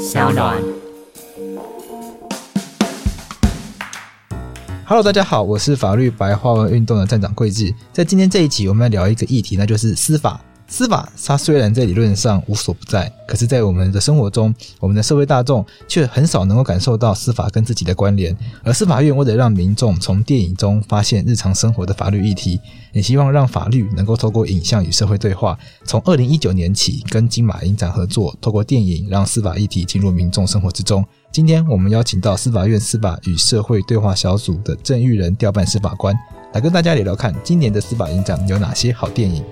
小暖。Hello，大家好，我是法律白话文运动的站长桂智。在今天这一集，我们要聊一个议题，那就是司法。司法，它虽然在理论上无所不在，可是，在我们的生活中，我们的社会大众却很少能够感受到司法跟自己的关联。而司法院为了让民众从电影中发现日常生活的法律议题，也希望让法律能够透过影像与社会对话。从二零一九年起，跟金马影展合作，透过电影让司法议题进入民众生活之中。今天，我们邀请到司法院司法与社会对话小组的郑玉人调办司法官，来跟大家聊聊看今年的司法影展有哪些好电影。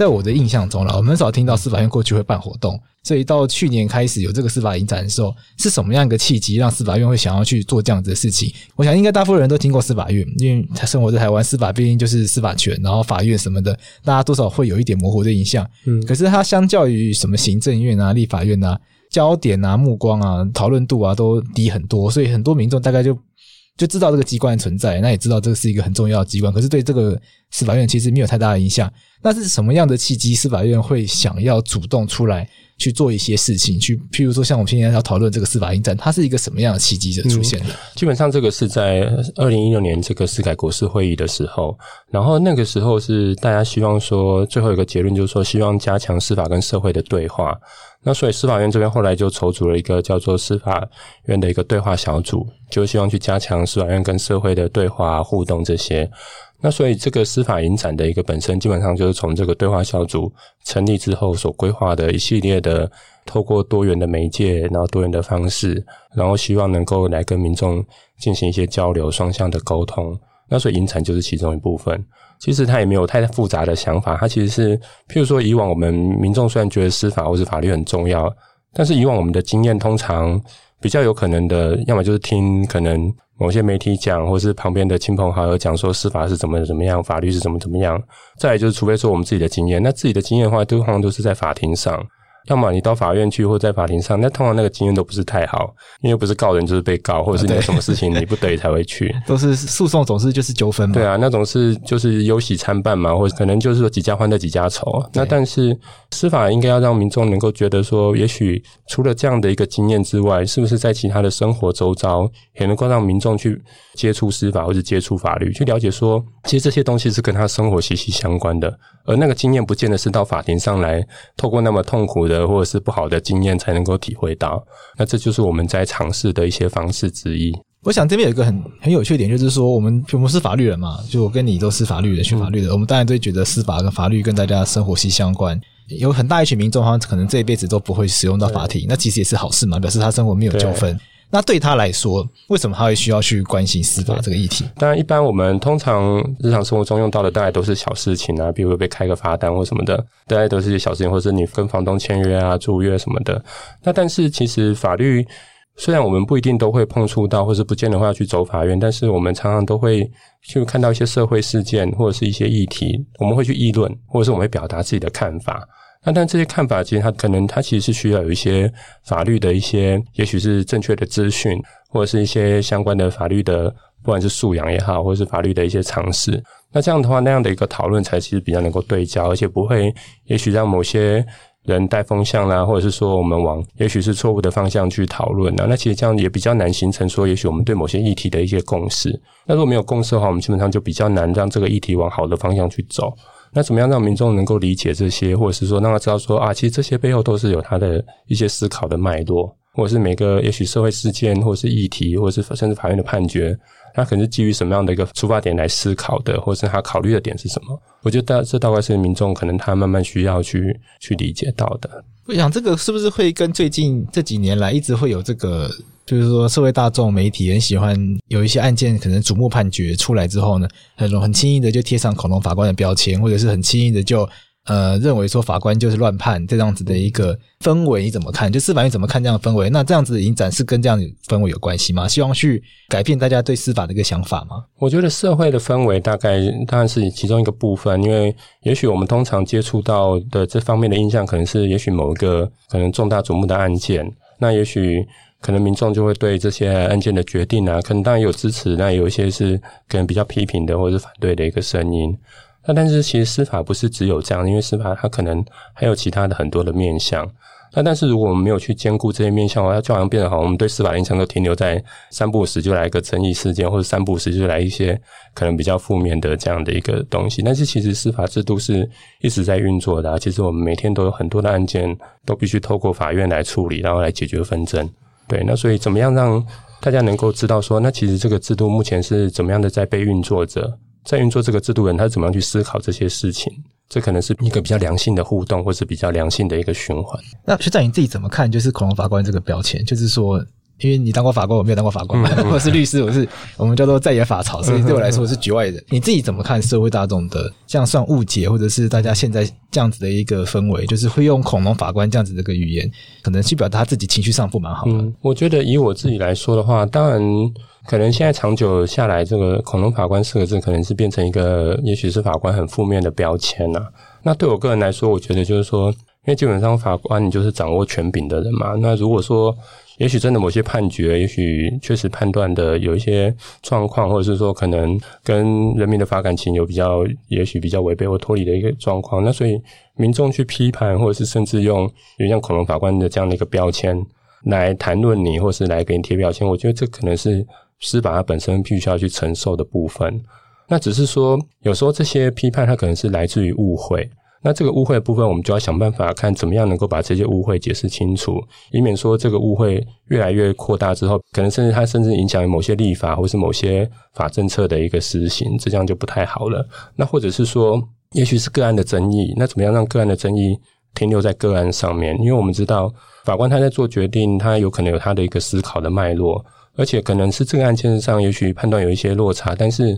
在我的印象中了，我们很少听到司法院过去会办活动，所以到去年开始有这个司法影展的时候，是什么样一个契机让司法院会想要去做这样子的事情？我想应该大部分人都听过司法院，因为他生活在台湾，司法毕竟就是司法权，然后法院什么的，大家多少会有一点模糊的印象。嗯，可是它相较于什么行政院啊、立法院啊，焦点啊、目光啊、讨论度啊都低很多，所以很多民众大概就。就知道这个机关存在，那也知道这是一个很重要的机关，可是对这个司法院其实没有太大的影响。那是什么样的契机，司法院会想要主动出来去做一些事情？去，譬如说，像我们现在要讨论这个司法应战，它是一个什么样的契机的出现的？基本上，这个是在二零一六年这个司改国事会议的时候，然后那个时候是大家希望说，最后一个结论就是说，希望加强司法跟社会的对话。那所以司法院这边后来就筹组了一个叫做司法院的一个对话小组，就希望去加强司法院跟社会的对话互动这些。那所以这个司法影展的一个本身，基本上就是从这个对话小组成立之后所规划的一系列的，透过多元的媒介，然后多元的方式，然后希望能够来跟民众进行一些交流、双向的沟通。那所以影展就是其中一部分。其实他也没有太复杂的想法，他其实是，譬如说，以往我们民众虽然觉得司法或是法律很重要，但是以往我们的经验通常比较有可能的，要么就是听可能某些媒体讲，或是旁边的亲朋好友讲说司法是怎么怎么样，法律是怎么怎么样。再来就是，除非说我们自己的经验，那自己的经验的话，都通常都是在法庭上。要么你到法院去，或在法庭上，那通常那个经验都不是太好，因为不是告人就是被告，或者是你有什么事情你不得已才会去，都是诉讼，总是就是纠纷嘛。对啊，那种是就是忧喜参半嘛，或者可能就是说几家欢乐几家愁。那但是司法应该要让民众能够觉得说，也许除了这样的一个经验之外，是不是在其他的生活周遭也能够让民众去接触司法或者接触法律，去了解说，其实这些东西是跟他生活息息相关的，而那个经验不见得是到法庭上来透过那么痛苦的。或者是不好的经验才能够体会到，那这就是我们在尝试的一些方式之一。我想这边有一个很很有趣的点，就是说我们我们是法律人嘛，就我跟你都是法律人，学法律的，嗯、我们当然都觉得司法跟法律跟大家生活息息相关。有很大一群民众，他可能这一辈子都不会使用到法庭，那其实也是好事嘛，表示他生活没有纠纷。那对他来说，为什么他会需要去关心司法这个议题？当然，一般我们通常日常生活中用到的，大概都是小事情啊，比如被开个罚单或什么的，大概都是些小事情，或者是你跟房东签约啊、租约什么的。那但是其实法律虽然我们不一定都会碰触到，或是不见得会要去走法院，但是我们常常都会去看到一些社会事件或者是一些议题，我们会去议论，或者是我们会表达自己的看法。那但这些看法，其实它可能它其实是需要有一些法律的一些，也许是正确的资讯，或者是一些相关的法律的，不管是素养也好，或者是法律的一些常识。那这样的话，那样的一个讨论才其实比较能够对焦，而且不会，也许让某些人带风向啦，或者是说我们往也许是错误的方向去讨论啊。那其实这样也比较难形成说，也许我们对某些议题的一些共识。那如果没有共识的话，我们基本上就比较难让这个议题往好的方向去走。那怎么样让民众能够理解这些，或者是说让他知道说啊，其实这些背后都是有他的一些思考的脉络，或者是每个也许社会事件，或者是议题，或者是甚至法院的判决，他可能是基于什么样的一个出发点来思考的，或者是他考虑的点是什么？我觉得这大概是民众可能他慢慢需要去去理解到的。我想这个是不是会跟最近这几年来一直会有这个？就是说，社会大众媒体很喜欢有一些案件，可能瞩目判决出来之后呢，很很轻易的就贴上恐龙法官的标签，或者是很轻易的就呃认为说法官就是乱判这样子的一个氛围，你怎么看？就司法院怎么看这样的氛围？那这样子的影展是跟这样的氛围有关系吗？希望去改变大家对司法的一个想法吗？我觉得社会的氛围大概当然是其中一个部分，因为也许我们通常接触到的这方面的印象，可能是也许某一个可能重大瞩目的案件，那也许。可能民众就会对这些案件的决定啊，可能当然有支持，那有一些是可能比较批评的或者是反对的一个声音。那但是其实司法不是只有这样，因为司法它可能还有其他的很多的面向。那但是如果我们没有去兼顾这些面向的话，就好像变得好，我们对司法影响都停留在三不五时就来一个争议事件，或者三不五时就来一些可能比较负面的这样的一个东西。但是其实司法制度是一直在运作的啊，其实我们每天都有很多的案件都必须透过法院来处理，然后来解决纷争。对，那所以怎么样让大家能够知道说，那其实这个制度目前是怎么样的在被运作着，在运作这个制度人他怎么样去思考这些事情？这可能是一个比较良性的互动，或是比较良性的一个循环。那学长你自己怎么看？就是恐龙法官这个标签，就是说。因为你当过法官，我没有当过法官，或者是律师，我是我们叫做在野法曹，所以对我来说我是局外人。你自己怎么看社会大众的这样算误解，或者是大家现在这样子的一个氛围，就是会用恐龙法官这样子的一个语言，可能去表达他自己情绪上不蛮好的。嗯，我觉得以我自己来说的话，当然可能现在长久下来，这个恐龙法官四个字可能是变成一个，也许是法官很负面的标签啊。那对我个人来说，我觉得就是说，因为基本上法官你就是掌握权柄的人嘛。那如果说也许真的某些判决，也许确实判断的有一些状况，或者是说可能跟人民的法感情有比较，也许比较违背或脱离的一个状况。那所以民众去批判，或者是甚至用有像恐龙法官的这样的一个标签来谈论你，或是来给你贴标签，我觉得这可能是司法它本身必须要去承受的部分。那只是说，有时候这些批判它可能是来自于误会。那这个误会的部分，我们就要想办法看怎么样能够把这些误会解释清楚，以免说这个误会越来越扩大之后，可能甚至它甚至影响某些立法或是某些法政策的一个施行，这样就不太好了。那或者是说，也许是个案的争议，那怎么样让个案的争议停留在个案上面？因为我们知道法官他在做决定，他有可能有他的一个思考的脉络，而且可能是这个案件上也许判断有一些落差，但是。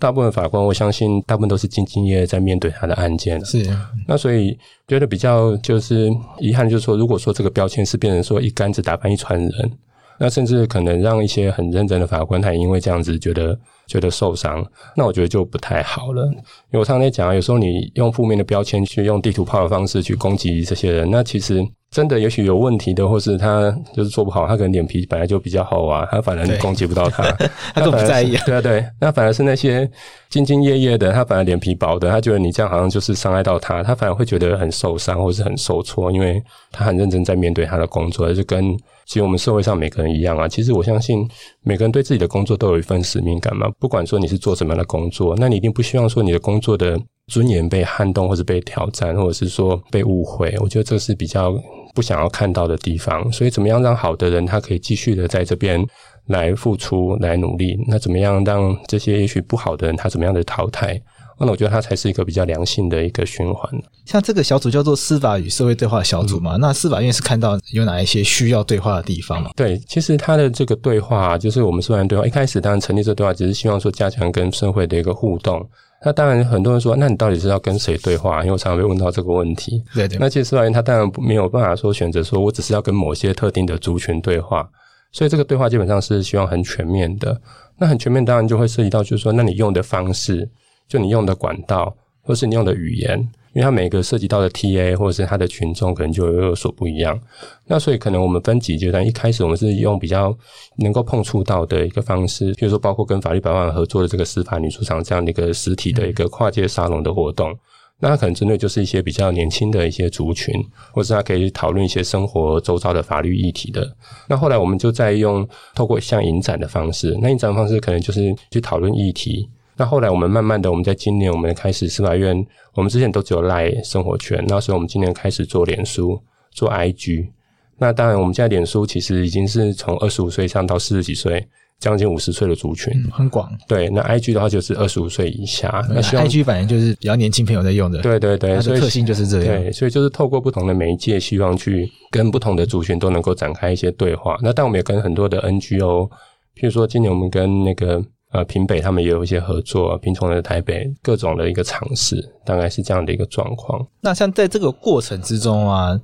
大部分法官，我相信大部分都是兢兢业业在面对他的案件。是，那所以觉得比较就是遗憾，就是说，如果说这个标签是变成说一竿子打翻一船人，那甚至可能让一些很认真的法官，他也因为这样子觉得觉得受伤，那我觉得就不太好了。因为我常常在讲，有时候你用负面的标签去用地图炮的方式去攻击这些人，那其实。真的也许有问题的，或是他就是做不好，他可能脸皮本来就比较厚啊，他反而攻击不到他，他都不在意。对啊，对，那反而是那些兢兢业业的，他反而脸皮薄的，他觉得你这样好像就是伤害到他，他反而会觉得很受伤或是很受挫，因为他很认真在面对他的工作，就跟其实我们社会上每个人一样啊。其实我相信每个人对自己的工作都有一份使命感嘛，不管说你是做什么样的工作，那你一定不希望说你的工作的尊严被撼动，或者被挑战，或者是说被误会。我觉得这是比较。不想要看到的地方，所以怎么样让好的人他可以继续的在这边来付出、来努力？那怎么样让这些也许不好的人他怎么样的淘汰？那我觉得它才是一个比较良性的一个循环。像这个小组叫做司法与社会对话小组嘛，嗯、那司法院是看到有哪一些需要对话的地方吗？对，其实他的这个对话就是我们司法院对话一开始当然成立这个对话，只是希望说加强跟社会的一个互动。那当然，很多人说，那你到底是要跟谁对话？因为我常常被问到这个问题。对对。那其实司法院他当然没有办法说选择说我只是要跟某些特定的族群对话，所以这个对话基本上是希望很全面的。那很全面，当然就会涉及到，就是说，那你用的方式，就你用的管道，或是你用的语言。因为它每个涉及到的 TA 或者是它的群众可能就有所不一样，那所以可能我们分级阶段，一开始我们是用比较能够碰触到的一个方式，譬如说包括跟法律百万合作的这个司法女书场这样的一个实体的一个跨界沙龙的活动，那它可能针对就是一些比较年轻的一些族群，或是它可以讨论一些生活周遭的法律议题的。那后来我们就在用透过像影展的方式，那影展的方式可能就是去讨论议题。那后来我们慢慢的，我们在今年我们开始司法院，我们之前都只有赖生活圈，那所以我们今年开始做脸书，做 IG。那当然，我们现在脸书其实已经是从二十五岁以上到四十几岁，将近五十岁的族群，嗯、很广。对，那 IG 的话就是二十五岁以下。那 IG 反正就是比较年轻朋友在用的。对对对，它的特性就是这样。对，所以就是透过不同的媒介，希望去跟不同的族群都能够展开一些对话。那但我们也跟很多的 NGO，譬如说今年我们跟那个。呃，平北他们也有一些合作，平从的台北各种的一个尝试，大概是这样的一个状况。那像在这个过程之中啊，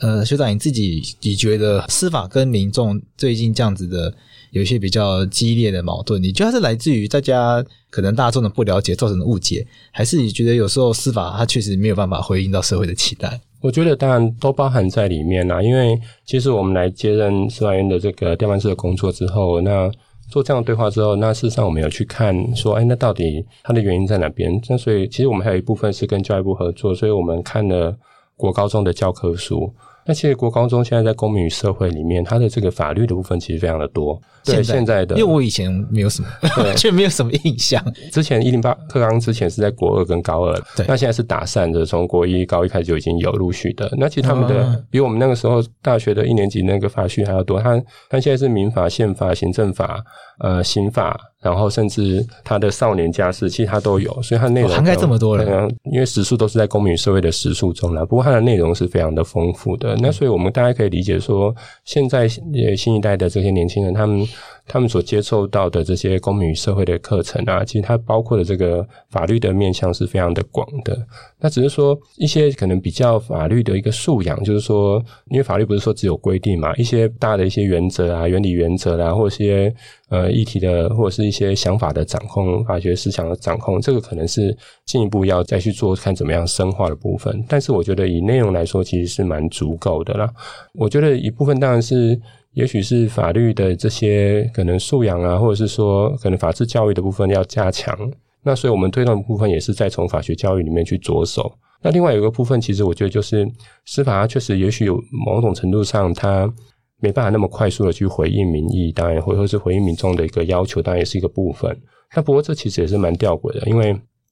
呃，学长你自己你觉得司法跟民众最近这样子的有一些比较激烈的矛盾，你觉得它是来自于大家可能大众的不了解造成的误解，还是你觉得有时候司法它确实没有办法回应到社会的期待？我觉得当然都包含在里面啦，因为其实我们来接任司法院的这个调办室的工作之后，那。做这样对话之后，那事实上我们有去看说，哎，那到底它的原因在哪边？那所以其实我们还有一部分是跟教育部合作，所以我们看了国高中的教科书。那其实国高中现在在公民与社会里面，它的这个法律的部分其实非常的多。对，现在的，因为我以前没有什么，完全没有什么印象。之前一零八课纲之前是在国二跟高二，对，那现在是打散的，从国一、高一开始就已经有陆续的。那其实他们的比我们那个时候大学的一年级那个法序还要多。他他现在是民法、宪法、行政法、呃刑法。然后甚至他的少年家事，其实他都有，所以他内容涵盖这么多了。因为时数都是在公民社会的时数中了，不过它的内容是非常的丰富的。那所以我们大家可以理解说，现在新一代的这些年轻人，他们。他们所接受到的这些公民与社会的课程啊，其实它包括的这个法律的面向是非常的广的。那只是说一些可能比较法律的一个素养，就是说，因为法律不是说只有规定嘛，一些大的一些原则啊、原理原则啊，或者一些呃议题的，或者是一些想法的掌控、法学思想的掌控，这个可能是进一步要再去做看怎么样深化的部分。但是我觉得以内容来说，其实是蛮足够的啦。我觉得一部分当然是。也许是法律的这些可能素养啊，或者是说可能法治教育的部分要加强。那所以我们推动的部分也是在从法学教育里面去着手。那另外有一个部分，其实我觉得就是司法，它确实也许有某种程度上它没办法那么快速的去回应民意，当然或者是回应民众的一个要求，当然也是一个部分。那不过这其实也是蛮吊诡的，因为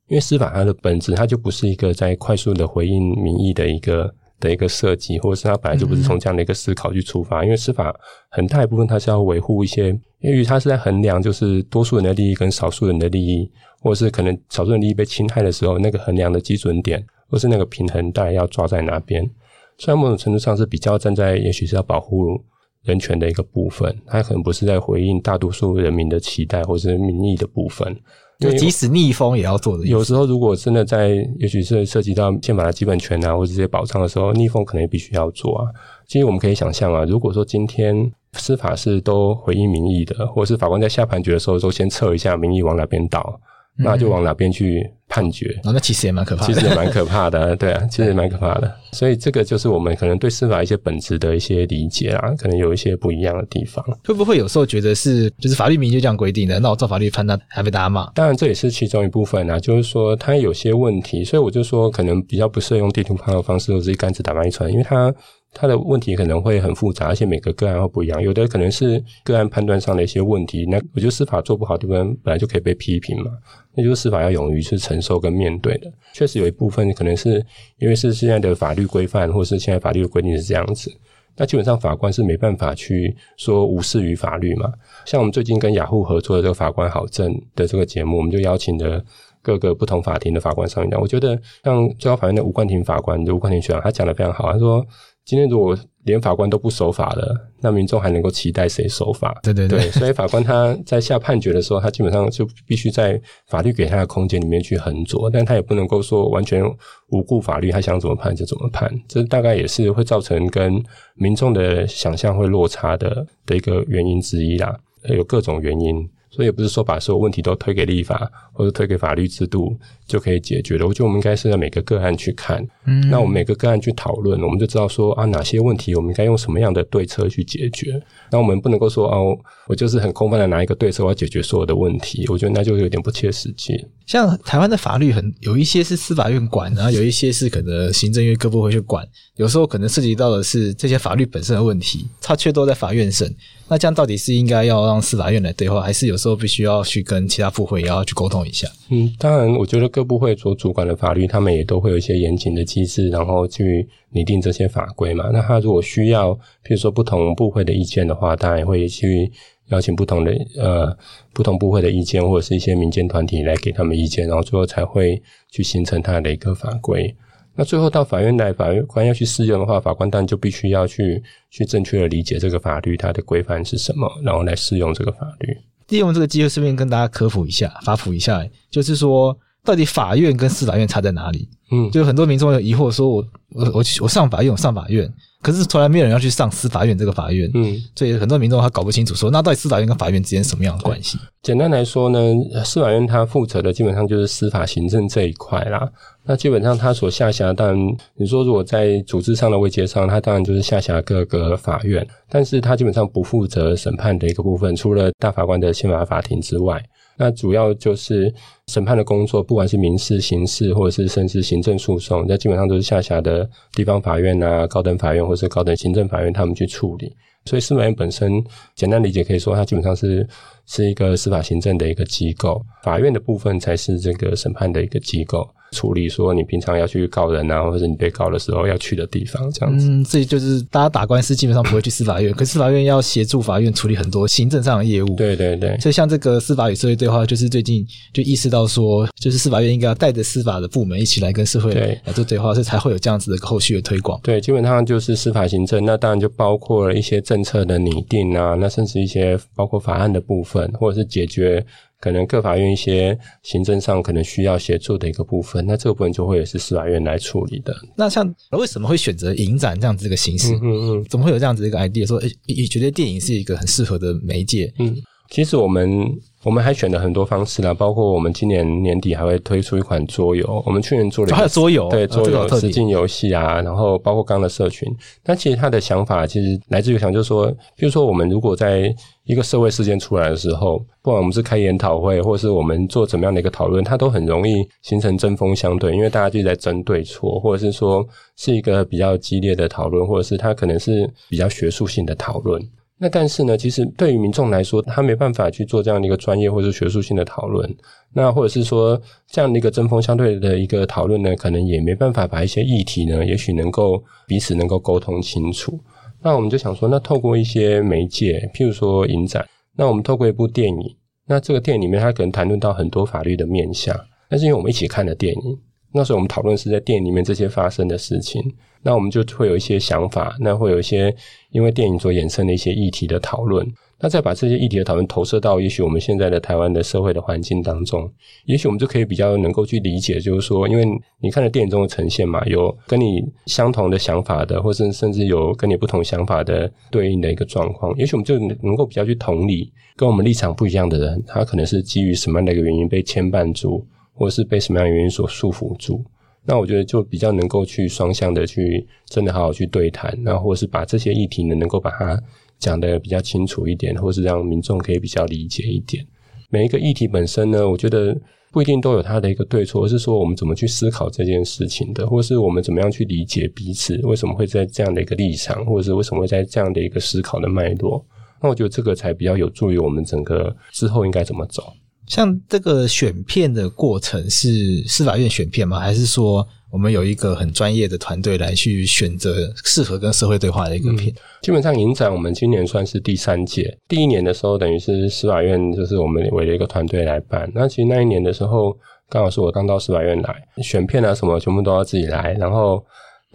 因为司法它的本质，它就不是一个在快速的回应民意的一个。的一个设计，或者是它本来就不是从这样的一个思考去出发，嗯、因为司法很大一部分它是要维护一些，因为它是在衡量就是多数人的利益跟少数人的利益，或者是可能少数人利益被侵害的时候，那个衡量的基准点，或是那个平衡带要抓在哪边。虽然某种程度上是比较站在，也许是要保护人权的一个部分，它可能不是在回应大多数人民的期待或者是民意的部分。就即使逆风也要做的。有时候，如果真的在，也许是涉及到宪法的基本权啊，或者这些保障的时候，逆风可能也必须要做啊。其实我们可以想象啊，如果说今天司法是都回应民意的，或者是法官在下判决的时候都先测一下民意往哪边倒。那就往哪边去判决？哦，那其实也蛮可怕的，其实也蛮可怕的，对啊，其实也蛮可怕的。所以这个就是我们可能对司法一些本质的一些理解啊，可能有一些不一样的地方。会不会有时候觉得是，就是法律明就这样规定的，那我照法律判断还被大家骂？当然这也是其中一部分啊，就是说它有些问题，所以我就说可能比较不适合用地图炮的方式，或者是一竿子打翻一船，因为它。它的问题可能会很复杂，而且每个个案会不一样。有的可能是个案判断上的一些问题，那我觉得司法做不好的，地方本来就可以被批评嘛。那就是司法要勇于去承受跟面对的。确实有一部分可能是因为是现在的法律规范，或是现在法律的规定是这样子。那基本上法官是没办法去说无视于法律嘛。像我们最近跟雅虎合作的这个法官好证的这个节目，我们就邀请了各个不同法庭的法官上一讲。我觉得像最高法院的吴冠廷法官，吴冠廷学长，他讲的非常好，他说。今天如果连法官都不守法了，那民众还能够期待谁守法？对对对，对，所以法官他在下判决的时候，他基本上就必须在法律给他的空间里面去衡酌，但他也不能够说完全无顾法律，他想怎么判就怎么判。这大概也是会造成跟民众的想象会落差的的一个原因之一啦，有各种原因。所以也不是说把所有问题都推给立法或者推给法律制度就可以解决了。我觉得我们应该是要每个个案去看，嗯，那我们每个个案去讨论，我们就知道说啊，哪些问题我们应该用什么样的对策去解决。那我们不能够说哦，我就是很空泛的拿一个对策我要解决所有的问题。我觉得那就有点不切实际。像台湾的法律很有一些是司法院管，然后有一些是可能行政院各部会去管。有时候可能涉及到的是这些法律本身的问题，它却都在法院审。那这样到底是应该要让司法院来对话，还是有时候必须要去跟其他部会也要去沟通一下？嗯，当然，我觉得各部会所主管的法律，他们也都会有一些严谨的机制，然后去拟定这些法规嘛。那他如果需要，譬如说不同部会的意见的话，当然也会去邀请不同的呃不同部会的意见，或者是一些民间团体来给他们意见，然后最后才会去形成他的一个法规。那最后到法院来，法官要去适用的话，法官当然就必须要去去正确的理解这个法律它的规范是什么，然后来适用这个法律。利用这个机会顺便跟大家科普一下，法普一下，就是说到底法院跟司法院差在哪里？嗯，就很多民众有疑惑，说我我我我上法院，我上法院。可是从来没有人要去上司法院这个法院，嗯，所以很多民众他搞不清楚说，那到底司法院跟法院之间什么样的关系？简单来说呢，司法院它负责的基本上就是司法行政这一块啦。那基本上它所下辖，当然你说如果在组织上的位阶上，它当然就是下辖各个法院，但是它基本上不负责审判的一个部分，除了大法官的宪法法庭之外。那主要就是审判的工作，不管是民事、刑事，或者是甚至行政诉讼，那基本上都是下辖的地方法院啊、高等法院或者是高等行政法院他们去处理。所以司法院本身，简单理解可以说，它基本上是是一个司法行政的一个机构，法院的部分才是这个审判的一个机构。处理说你平常要去告人啊，或者你被告的时候要去的地方，这样子。嗯，这就是大家打官司基本上不会去司法院，可是司法院要协助法院处理很多行政上的业务。对对对。所以像这个司法与社会对话，就是最近就意识到说，就是司法院应该要带着司法的部门一起来跟社会来做对话，所以才会有这样子的后续的推广。对，基本上就是司法行政，那当然就包括了一些政策的拟定啊，那甚至一些包括法案的部分，或者是解决。可能各法院一些行政上可能需要协助的一个部分，那这个部分就会也是司法院来处理的。那像为什么会选择影展这样子一个形式？嗯嗯嗯，怎么会有这样子一个 idea 说，诶，你觉得电影是一个很适合的媒介？嗯，其实我们。我们还选了很多方式啦，包括我们今年年底还会推出一款桌游。我们去年做了一个，还有桌游，对，桌游实境游戏啊，然后包括刚刚的社群。那其实他的想法其实来自于想，就是说，比如说我们如果在一个社会事件出来的时候，不管我们是开研讨会，或是我们做怎么样的一个讨论，它都很容易形成针锋相对，因为大家就在争对错，或者是说是一个比较激烈的讨论，或者是它可能是比较学术性的讨论。那但是呢，其实对于民众来说，他没办法去做这样的一个专业或者学术性的讨论。那或者是说这样的一个针锋相对的一个讨论呢，可能也没办法把一些议题呢，也许能够彼此能够沟通清楚。那我们就想说，那透过一些媒介，譬如说影展，那我们透过一部电影，那这个电影里面它可能谈论到很多法律的面向，但是因为我们一起看的电影。那时候我们讨论是在电影里面这些发生的事情，那我们就会有一些想法，那会有一些因为电影所衍生的一些议题的讨论，那再把这些议题的讨论投射到也许我们现在的台湾的社会的环境当中，也许我们就可以比较能够去理解，就是说，因为你看了电影中的呈现嘛，有跟你相同的想法的，或是甚至有跟你不同想法的对应的一个状况，也许我们就能够比较去同理跟我们立场不一样的人，他可能是基于什么样的一个原因被牵绊住。或是被什么样的原因所束缚住，那我觉得就比较能够去双向的去真的好好去对谈，然后或是把这些议题呢能够把它讲得比较清楚一点，或是让民众可以比较理解一点。每一个议题本身呢，我觉得不一定都有它的一个对错，而是说我们怎么去思考这件事情的，或是我们怎么样去理解彼此为什么会在这样的一个立场，或者是为什么会在这样的一个思考的脉络。那我觉得这个才比较有助于我们整个之后应该怎么走。像这个选片的过程是司法院选片吗？还是说我们有一个很专业的团队来去选择适合跟社会对话的一个片？基本上影展我们今年算是第三届，第一年的时候等于是司法院就是我们围了一个团队来办。那其实那一年的时候，刚好是我刚到司法院来，选片啊什么全部都要自己来，然后。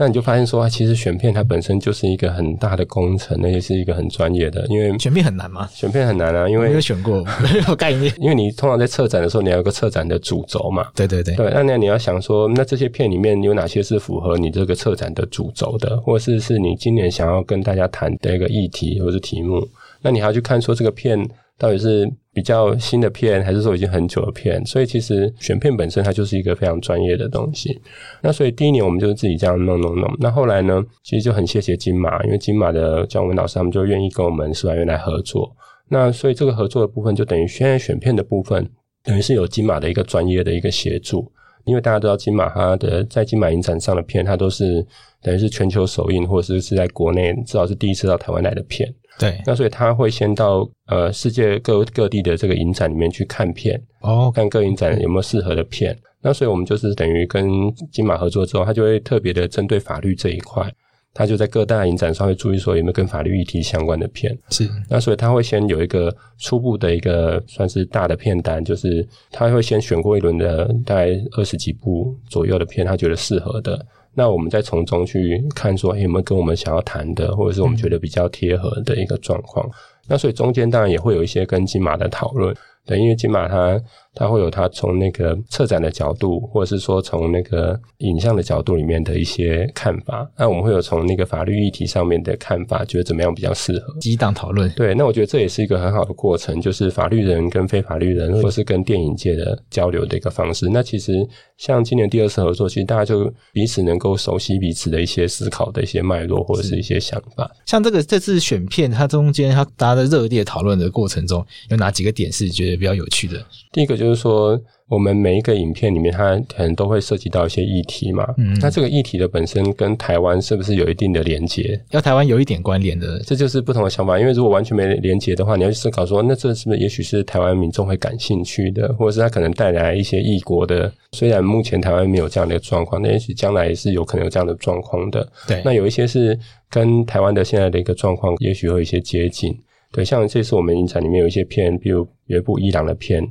那你就发现说，其实选片它本身就是一个很大的工程，那也是一个很专业的。因为选片很难吗？选片很难啊，因为没有选过，没有概念。因为你通常在策展的时候，你要有个策展的主轴嘛。对对对。对，那那你要想说，那这些片里面有哪些是符合你这个策展的主轴的，或者是是你今年想要跟大家谈的一个议题或者是题目？那你还要去看说这个片到底是。比较新的片，还是说已经很久的片，所以其实选片本身它就是一个非常专业的东西。那所以第一年我们就是自己这样弄弄弄。那后来呢，其实就很谢谢金马，因为金马的姜文老师他们就愿意跟我们司法院来合作。那所以这个合作的部分就等于现在选片的部分，等于是有金马的一个专业的一个协助。因为大家都知道金马它的在金马影展上的片，它都是等于是全球首映，或者是是在国内至少是第一次到台湾来的片。对，那所以他会先到呃世界各各地的这个影展里面去看片，哦，看各影展有没有适合的片。那所以我们就是等于跟金马合作之后，他就会特别的针对法律这一块，他就在各大影展上会注意说有没有跟法律议题相关的片。是，那所以他会先有一个初步的一个算是大的片单，就是他会先选过一轮的大概二十几部左右的片，他觉得适合的。那我们再从中去看，说有没有跟我们想要谈的，或者是我们觉得比较贴合的一个状况。那所以中间当然也会有一些跟金马的讨论。对，因为金马它它会有它从那个策展的角度，或者是说从那个影像的角度里面的一些看法。那我们会有从那个法律议题上面的看法，觉得怎么样比较适合？激荡讨论。对，那我觉得这也是一个很好的过程，就是法律人跟非法律人，或是跟电影界的交流的一个方式。那其实像今年第二次合作，其实大家就彼此能够熟悉彼此的一些思考的一些脉络，或者是一些想法。像这个这次选片，它中间它大家在热烈讨论的过程中，有哪几个点是觉得？比较有趣的，第一个就是说，我们每一个影片里面，它可能都会涉及到一些议题嘛。嗯，那这个议题的本身跟台湾是不是有一定的连接？要台湾有一点关联的，这就是不同的想法。因为如果完全没连接的话，你要去思考说，那这是不是也许是台湾民众会感兴趣的，或者是它可能带来一些异国的？虽然目前台湾没有这样的状况，那也许将来也是有可能有这样的状况的。对，那有一些是跟台湾的现在的一个状况，也许会有一些接近。对，像这次我们影展里面有一些片，比如有一部伊朗的片。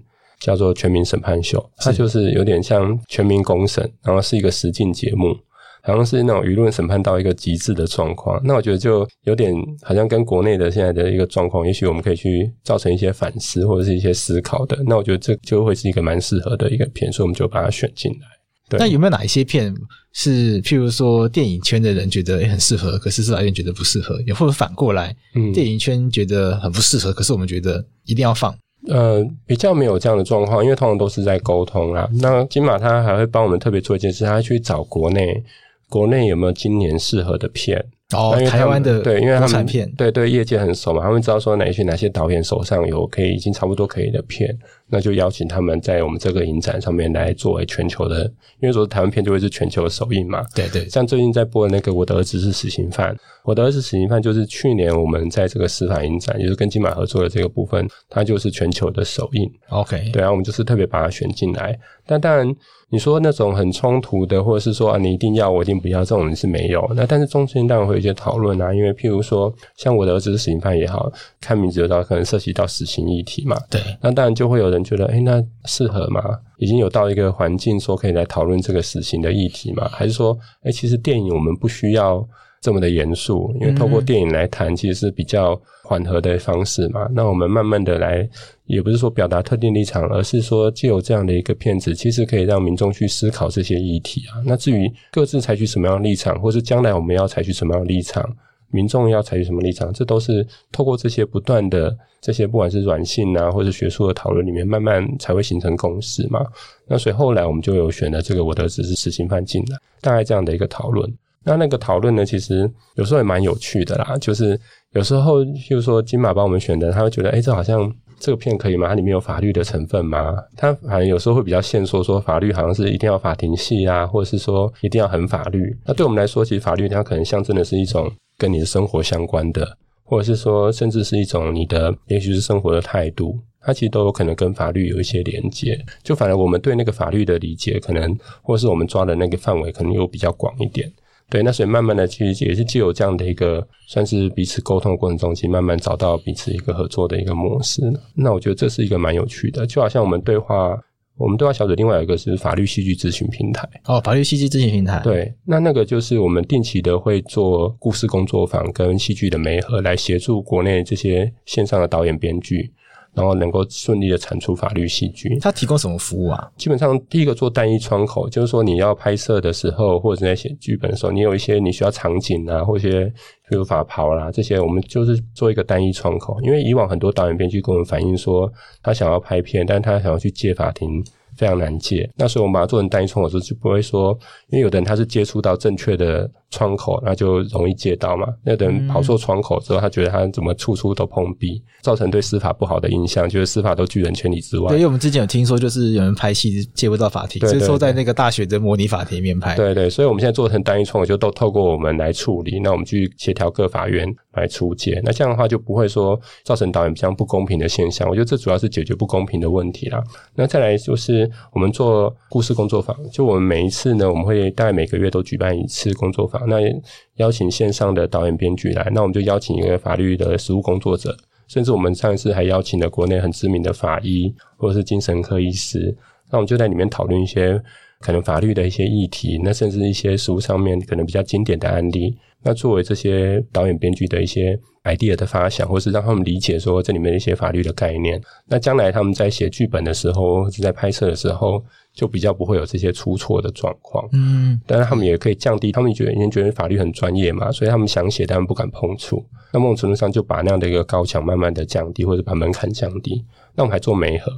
叫做《全民审判秀》，它就是有点像全民公审，然后是一个实境节目，好像是那种舆论审判到一个极致的状况。那我觉得就有点好像跟国内的现在的一个状况，也许我们可以去造成一些反思或者是一些思考的。那我觉得这就会是一个蛮适合的一个片，所以我们就把它选进来。对。那有没有哪一些片是，譬如说电影圈的人觉得也很适合，可是司法院觉得不适合，也或者反过来，嗯，电影圈觉得很不适合，可是我们觉得一定要放？呃，比较没有这样的状况，因为通常都是在沟通啦。那金马他还会帮我们特别做一件事，他去找国内，国内有没有今年适合的片。哦，台湾的对，因为他们片对对业界很熟嘛，他们知道说哪些哪些导演手上有可以已经差不多可以的片，那就邀请他们在我们这个影展上面来作为全球的，因为说台湾片就会是全球的首映嘛。对对，像最近在播的那个《我的儿子是死刑犯》，我的儿子死刑犯就是去年我们在这个司法影展，也就是跟金马合作的这个部分，它就是全球的首映。OK，对啊，我们就是特别把它选进来。但当然。你说那种很冲突的，或者是说啊，你一定要，我一定不要，这种人是没有。那但是中间当然会有一些讨论啊，因为譬如说，像我的儿子是死刑犯也好，看名字就知道可能涉及到死刑议题嘛。对。那当然就会有人觉得，诶，那适合吗？已经有到一个环境说可以来讨论这个死刑的议题吗？还是说，诶，其实电影我们不需要这么的严肃，因为透过电影来谈，其实是比较缓和的方式嘛。那我们慢慢的来。也不是说表达特定立场，而是说，借由这样的一个片子，其实可以让民众去思考这些议题啊。那至于各自采取什么样的立场，或是将来我们要采取什么样的立场，民众要采取什么立场，这都是透过这些不断的这些，不管是软性啊，或者学术的讨论里面，慢慢才会形成共识嘛。那所以后来我们就有选了这个我的只是死刑犯进来，大概这样的一个讨论。那那个讨论呢，其实有时候也蛮有趣的啦，就是有时候就是说金马帮我们选的，他会觉得，哎，这好像。这个片可以吗？它里面有法律的成分吗？它好像有时候会比较限缩，说法律好像是一定要法庭戏啊，或者是说一定要很法律。那对我们来说，其实法律它可能象征的是一种跟你的生活相关的，或者是说甚至是一种你的也许是生活的态度，它其实都有可能跟法律有一些连接。就反而我们对那个法律的理解，可能或是我们抓的那个范围，可能又比较广一点。对，那所以慢慢的，其实也是借由这样的一个算是彼此沟通的过程中，其实慢慢找到彼此一个合作的一个模式。那我觉得这是一个蛮有趣的，就好像我们对话，我们对话小组另外有一个是法律戏剧咨询平台。哦，法律戏剧咨询平台。对，那那个就是我们定期的会做故事工作坊跟戏剧的媒合，来协助国内这些线上的导演编剧。然后能够顺利的产出法律戏剧，它提供什么服务啊？基本上第一个做单一窗口，就是说你要拍摄的时候，或者在写剧本的时候，你有一些你需要场景啊，或一些比如法袍啦这些，我们就是做一个单一窗口。因为以往很多导演编剧跟我们反映说，他想要拍片，但他想要去借法庭。非常难借，那所以我们把它做成单一窗口的时候，就不会说，因为有的人他是接触到正确的窗口，那就容易借到嘛。那有的人跑错窗口之后，他觉得他怎么处处都碰壁，造成对司法不好的印象，觉得司法都拒人千里之外。对，因为我们之前有听说，就是有人拍戏借不到法庭，就是说在那个大学的模拟法庭里面拍。对，对对，所以我们现在做成单一窗口，就都透过我们来处理。那我们去协调各法院来出借，那这样的话就不会说造成导演比较不公平的现象。我觉得这主要是解决不公平的问题啦。那再来就是我们做故事工作坊，就我们每一次呢，我们会大概每个月都举办一次工作坊，那邀请线上的导演编剧来，那我们就邀请一个法律的实务工作者，甚至我们上一次还邀请了国内很知名的法医或者是精神科医师，那我们就在里面讨论一些可能法律的一些议题，那甚至一些实务上面可能比较经典的案例。那作为这些导演编剧的一些 idea 的发想，或是让他们理解说这里面的一些法律的概念，那将来他们在写剧本的时候，或者在拍摄的时候，就比较不会有这些出错的状况。嗯，当然他们也可以降低，他们觉得因为觉得法律很专业嘛，所以他们想写，但不敢碰触。那某种程度上就把那样的一个高墙慢慢的降低，或者把门槛降低。那我们还做媒合。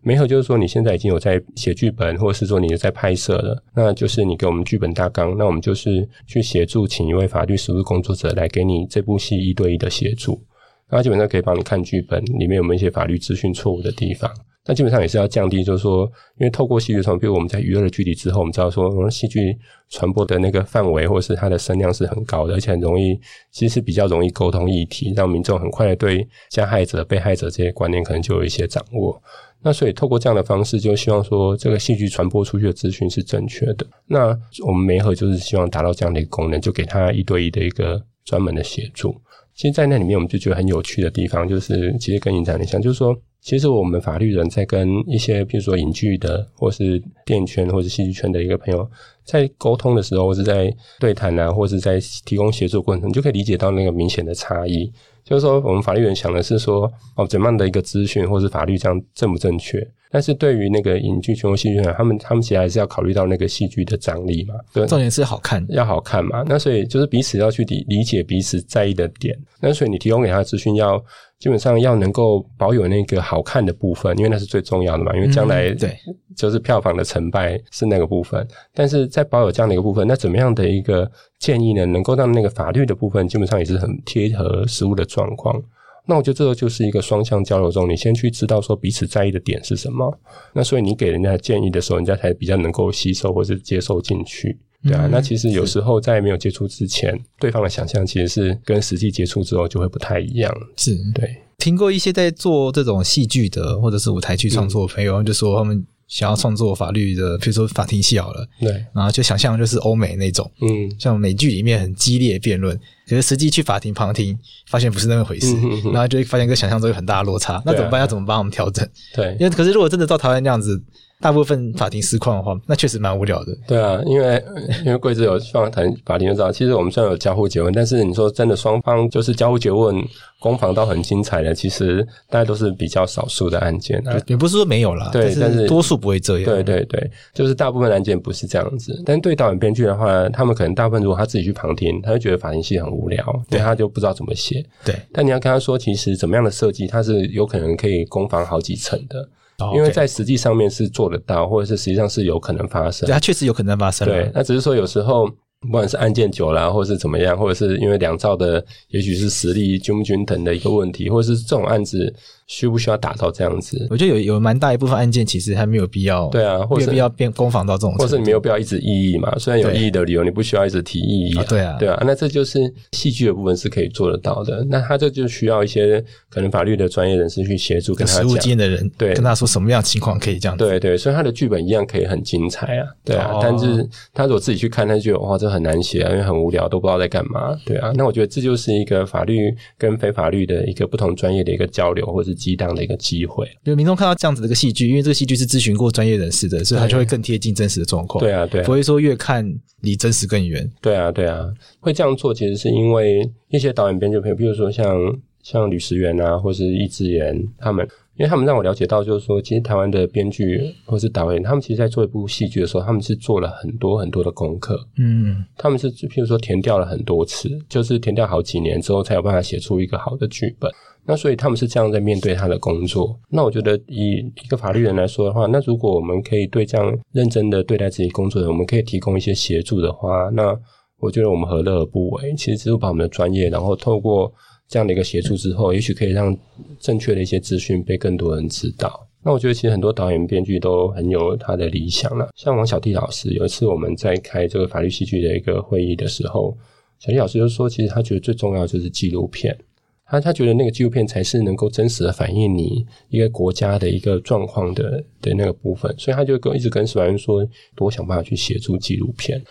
没有就是说，你现在已经有在写剧本，或者是说你在拍摄了，那就是你给我们剧本大纲，那我们就是去协助，请一位法律实务工作者来给你这部戏一对一的协助，那基本上可以帮你看剧本里面有没有一些法律资讯错误的地方，那基本上也是要降低，就是说，因为透过戏剧传播，比如我们在娱乐的距离之后，我们知道说，戏剧传播的那个范围或者是它的声量是很高的，而且很容易，其实是比较容易沟通议题，让民众很快的对加害者、被害者这些观念可能就有一些掌握。那所以透过这样的方式，就希望说这个戏剧传播出去的资讯是正确的。那我们媒合就是希望达到这样的一个功能，就给他一对一的一个专门的协助。其实，在那里面，我们就觉得很有趣的地方，就是其实跟影展很像，就是说。其实我们法律人在跟一些，比如说影剧的，或是电影圈，或是戏剧圈的一个朋友在沟通的时候，或是在对谈啊，或是在提供协助过程，你就可以理解到那个明显的差异。就是说，我们法律人想的是说，哦，怎么样的一个资讯，或是法律这样正不正确？但是对于那个影剧圈或戏剧圈，他们他们其实还是要考虑到那个戏剧的张力嘛，对，重点是好看，要好看嘛。那所以就是彼此要去理理解彼此在意的点。那所以你提供给他的资讯要。基本上要能够保有那个好看的部分，因为那是最重要的嘛。因为将来对，就是票房的成败是那个部分。嗯、但是在保有这样的一个部分，那怎么样的一个建议呢？能够让那个法律的部分基本上也是很贴合实物的状况。那我觉得这个就是一个双向交流中，你先去知道说彼此在意的点是什么。那所以你给人家建议的时候，人家才比较能够吸收或是接受进去。对啊，那其实有时候在没有接触之前，是对方的想象其实是跟实际接触之后就会不太一样。是对，听过一些在做这种戏剧的或者是舞台剧创作的朋友，嗯、就说他们想要创作法律的，比如说法庭戏好了，对，然后就想象就是欧美那种，嗯，像美剧里面很激烈辩论，可是实际去法庭旁听，发现不是那么回事，嗯、哼哼然后就会发现跟想象中有很大的落差。那怎么办？啊、要怎么帮我们调整？对，因为可是如果真的照台湾那样子。大部分法庭实况的话，那确实蛮无聊的。对啊，因为因为贵子有放谈法庭就知道，其实我们虽然有交互结问，但是你说真的双方就是交互结问，攻防倒很精彩的，其实大家都是比较少数的案件。也不是说没有啦，对，但是多数不会这样。对对对，就是大部分案件不是这样子。但对导演编剧的话，他们可能大部分如果他自己去旁听，他就觉得法庭戏很无聊，对他就不知道怎么写。对，但你要跟他说，其实怎么样的设计，它是有可能可以攻防好几层的。因为在实际上面是做得到，或者是实际上是有可能发生。对，它确实有可能发生。对，那只是说有时候。不管是案件久了，或者是怎么样，或者是因为两造的，也许是实力均不均等的一个问题，或者是这种案子需不需要打到这样子？我觉得有有蛮大一部分案件其实还没有必要，对啊，或者没有必要变攻防到这种，或者是你没有必要一直异议嘛。虽然有异议的理由，你不需要一直提异议，对啊，对啊。那这就是戏剧的部分是可以做得到的。那他这就需要一些可能法律的专业人士去协助，跟他讲，实务经验的人，对，跟他说什么样情况可以这样子。对对，所以他的剧本一样可以很精彩啊，对啊。哦、但是他如果自己去看，他就觉得哇，这很难写啊，因为。很无聊，都不知道在干嘛，对啊。那我觉得这就是一个法律跟非法律的一个不同专业的一个交流，或是激荡的一个机会。就民众看到这样子的一个戏剧，因为这个戏剧是咨询过专业人士的，所以他就会更贴近真实的状况。对啊，对啊，不会说越看离真实更远。对啊，对啊，会这样做其实是因为一些导演编剧朋友，比如说像像吕石原啊，或是易智言他们。因为他们让我了解到，就是说，其实台湾的编剧或是导演，他们其实，在做一部戏剧的时候，他们是做了很多很多的功课。嗯，他们是譬如说填掉了很多次，就是填掉好几年之后，才有办法写出一个好的剧本。那所以他们是这样在面对他的工作。那我觉得，以一个法律人来说的话，那如果我们可以对这样认真的对待自己工作的，我们可以提供一些协助的话，那我觉得我们何乐而不为？其实只是把我们的专业，然后透过。这样的一个协助之后，也许可以让正确的一些资讯被更多人知道。那我觉得其实很多导演编剧都很有他的理想了。像王小弟老师，有一次我们在开这个法律戏剧的一个会议的时候，小弟老师就说，其实他觉得最重要就是纪录片。他他觉得那个纪录片才是能够真实的反映你一个国家的一个状况的的那个部分。所以他就跟一直跟司法院说，多想办法去协助纪录片。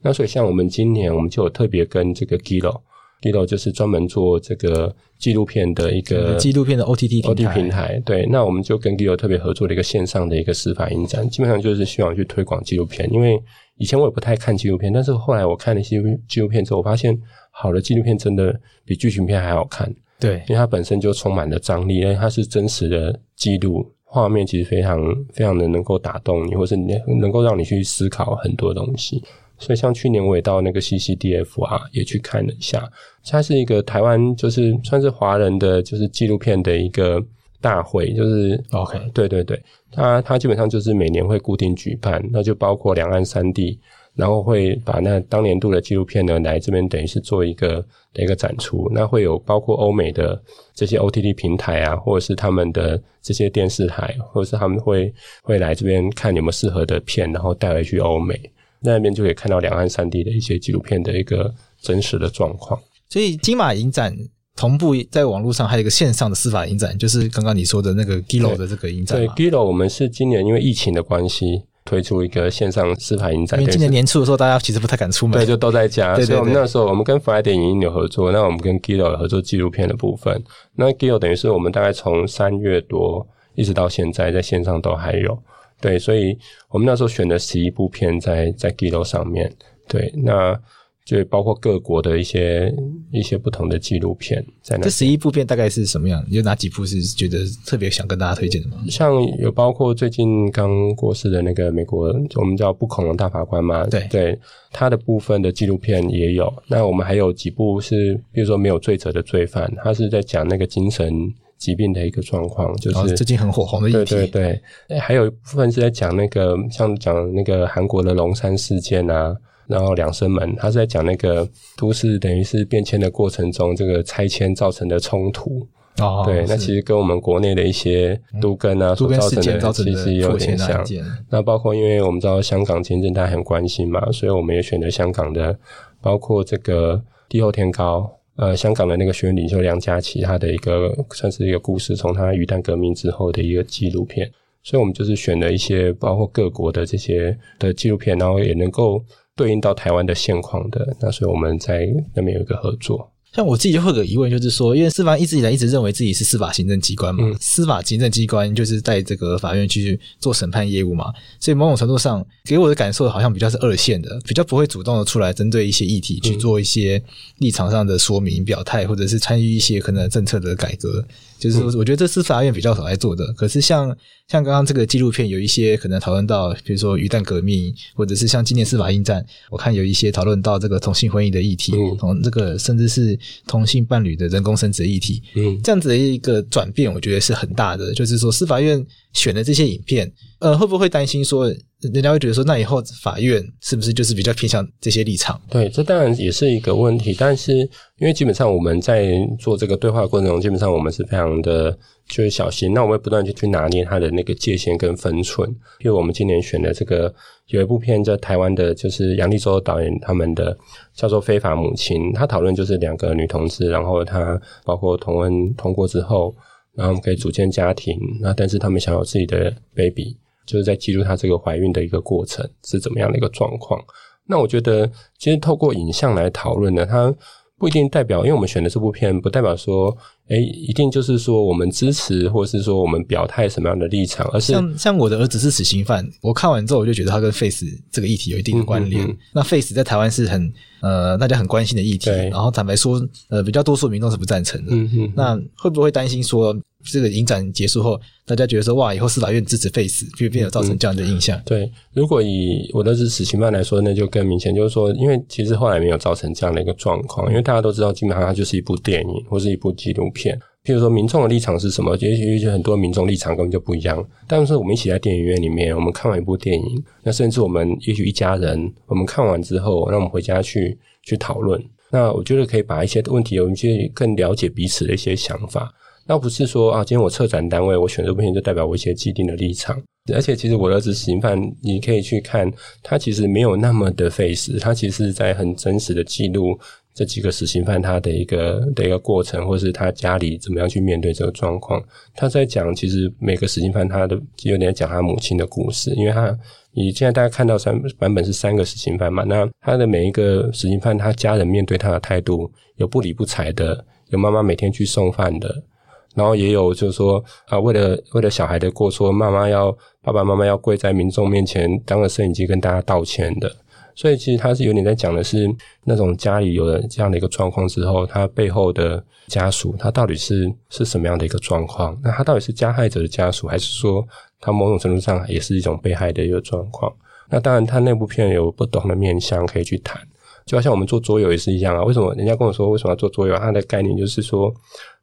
那所以像我们今年，我们就有特别跟这个 Giloo。Giloo 就是专门做这个纪录片的一个纪录片的 OTT OTT 平台。对，那我们就跟 Giloo 特别合作了一个线上的一个司法影展，基本上就是希望去推广纪录片。因为以前我也不太看纪录片，但是后来我看了一些纪录片之后，我发现好的纪录片真的比剧情片还好看。对，因为它本身就充满了张力，因为它是真实的记录，画面其实非常非常的能够打动你，或是你能够让你去思考很多东西。所以，像去年我也到那个 CCDF 啊，也去看了一下。它是一个台湾，就是算是华人的，就是纪录片的一个大会，就是 OK，对对对，它它基本上就是每年会固定举办，那就包括两岸三地，然后会把那当年度的纪录片呢来这边等于是做一个的一个展出。那会有包括欧美的这些 OTT 平台啊，或者是他们的这些电视台，或者是他们会会来这边看有没有适合的片，然后带回去欧美。那边就可以看到两岸三地的一些纪录片的一个真实的状况。所以金马影展同步在网络上还有一个线上的司法影展，就是刚刚你说的那个 Giloo 的这个影展。对，Giloo 我们是今年因为疫情的关系推出一个线上司法影展。因为今年年初的时候，大家其实不太敢出门，对，就都在家。对对对，所以我们那时候我们跟 Friday 影音有合作，那我们跟 Giloo 有合作纪录片的部分。那 Giloo 等于是我们大概从三月多一直到现在，在线上都还有。对，所以我们那时候选的十一部片在在 Giloo 上面。对，那。就包括各国的一些一些不同的纪录片在那。这十一部片大概是什么样？有哪几部是觉得特别想跟大家推荐的吗？像有包括最近刚过世的那个美国，我们叫不恐龙大法官嘛。对对，他的部分的纪录片也有。那我们还有几部是，比如说没有罪责的罪犯，他是在讲那个精神疾病的一个状况，就是最近很火红的议题。对对对，还有一部分是在讲那个像讲那个韩国的龙山事件啊。然后两生门，他是在讲那个都市等于是变迁的过程中，这个拆迁造成的冲突。哦，对，那其实跟我们国内的一些都更啊所造成的其实有点像。那包括因为我们知道香港前阵大家很关心嘛，所以我们也选择香港的，包括这个地厚天高，呃，香港的那个学院领袖梁家琦他的一个算是一个故事，从他鱼蛋革命之后的一个纪录片。所以我们就是选了一些包括各国的这些的纪录片，然后也能够。对应到台湾的现况的，那所以我们在那边有一个合作。像我自己就会有个疑问，就是说，因为司法一直以来一直认为自己是司法行政机关嘛，嗯、司法行政机关就是在这个法院去做审判业务嘛，所以某种程度上给我的感受好像比较是二线的，比较不会主动的出来针对一些议题去做一些立场上的说明表态，或者是参与一些可能政策的改革。就是我觉得这是法院比较少来做的。可是像像刚刚这个纪录片，有一些可能讨论到，比如说鱼蛋革命，或者是像今年司法应战，我看有一些讨论到这个同性婚姻的议题，同这个甚至是同性伴侣的人工生殖议题，嗯，这样子的一个转变，我觉得是很大的。就是说，司法院选的这些影片，呃，会不会担心说？人家会觉得说，那以后法院是不是就是比较偏向这些立场？对，这当然也是一个问题。但是，因为基本上我们在做这个对话过程中，基本上我们是非常的就是小心。那我们会不断去去拿捏它的那个界限跟分寸。因为我们今年选的这个有一部片叫台湾的，就是杨力州导演他们的叫做《非法母亲》，他讨论就是两个女同志，然后他包括同婚通过之后，然后我们可以组建家庭，那但是他们想有自己的 baby。就是在记录她这个怀孕的一个过程是怎么样的一个状况。那我觉得，其实透过影像来讨论呢，它不一定代表，因为我们选的这部片，不代表说，哎，一定就是说我们支持，或者是说我们表态什么样的立场，而是像像我的儿子是死刑犯，我看完之后我就觉得他跟 Face 这个议题有一定的关联。嗯嗯嗯，那 Face 在台湾是很呃大家很关心的议题，然后坦白说，呃比较多数民众是不赞成的。嗯嗯，那会不会担心说？这个影展结束后，大家觉得说哇，以后司法院支持废死，就变有造成这样的印象。嗯、对，如果以我的支持刑犯来说，那就更明显，就是说，因为其实后来没有造成这样的一个状况，因为大家都知道，基本上它就是一部电影或是一部纪录片。譬如说，民众的立场是什么？也许很多民众立场根本就不一样。但是我们一起在电影院里面，我们看完一部电影，那甚至我们也许一家人，我们看完之后，让我们回家去去讨论。那我觉得可以把一些问题，有一些更了解彼此的一些想法。那不是说啊，今天我策展单位我选这部片就代表我一些既定的立场，而且其实我的儿子死刑犯，你可以去看，他其实没有那么的费时，他其实在很真实的记录这几个死刑犯他的一个的一个过程，或是他家里怎么样去面对这个状况。他在讲，其实每个死刑犯他的有点讲他母亲的故事，因为他你现在大家看到三版本是三个死刑犯嘛，那他的每一个死刑犯他家人面对他的态度有不理不睬的，有妈妈每天去送饭的。然后也有就是说啊，为了为了小孩的过错，妈妈要爸爸妈妈要跪在民众面前当个摄影机跟大家道歉的。所以其实他是有点在讲的是那种家里有了这样的一个状况之后，他背后的家属他到底是是什么样的一个状况？那他到底是加害者的家属，还是说他某种程度上也是一种被害的一个状况？那当然，他那部片有不同的面向可以去谈。就好像我们做桌游也是一样啊。为什么人家跟我说为什么要做桌游？它的概念就是说，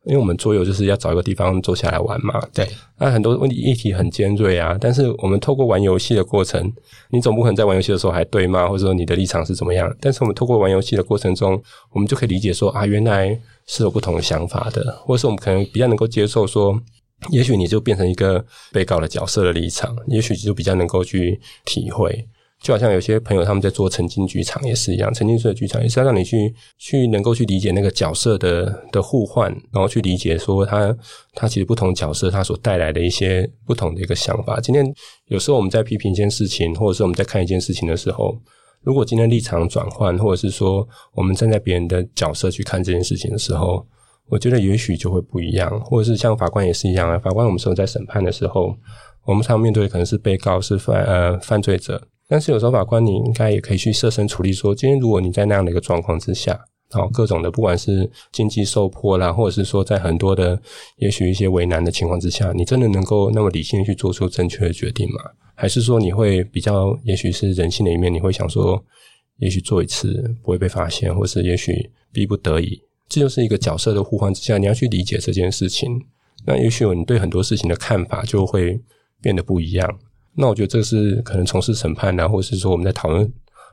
因为我们桌游就是要找一个地方坐下来玩嘛。对。那很多问题议题很尖锐啊，但是我们透过玩游戏的过程，你总不可能在玩游戏的时候还对骂，或者说你的立场是怎么样？但是我们透过玩游戏的过程中，我们就可以理解说啊，原来是有不同的想法的，或者是我们可能比较能够接受说。也许你就变成一个被告的角色的立场，也许就比较能够去体会。就好像有些朋友他们在做沉浸剧场也是一样，沉浸式的剧场也是要让你去去能够去理解那个角色的的互换，然后去理解说他他其实不同角色他所带来的一些不同的一个想法。今天有时候我们在批评一件事情，或者是我们在看一件事情的时候，如果今天立场转换，或者是说我们站在别人的角色去看这件事情的时候。我觉得也许就会不一样，或者是像法官也是一样啊。法官，我们说在审判的时候，我们常面对的可能是被告是犯呃犯罪者，但是有时候法官你应该也可以去设身处地说，今天如果你在那样的一个状况之下，好各种的，不管是经济受迫啦，或者是说在很多的也许一些为难的情况之下，你真的能够那么理性去做出正确的决定吗？还是说你会比较也许是人性的一面，你会想说，也许做一次不会被发现，或是也许逼不得已。这就是一个角色的互换之下，你要去理解这件事情。那也许你对很多事情的看法就会变得不一样。那我觉得这是可能从事审判啊，或者是说我们在讨论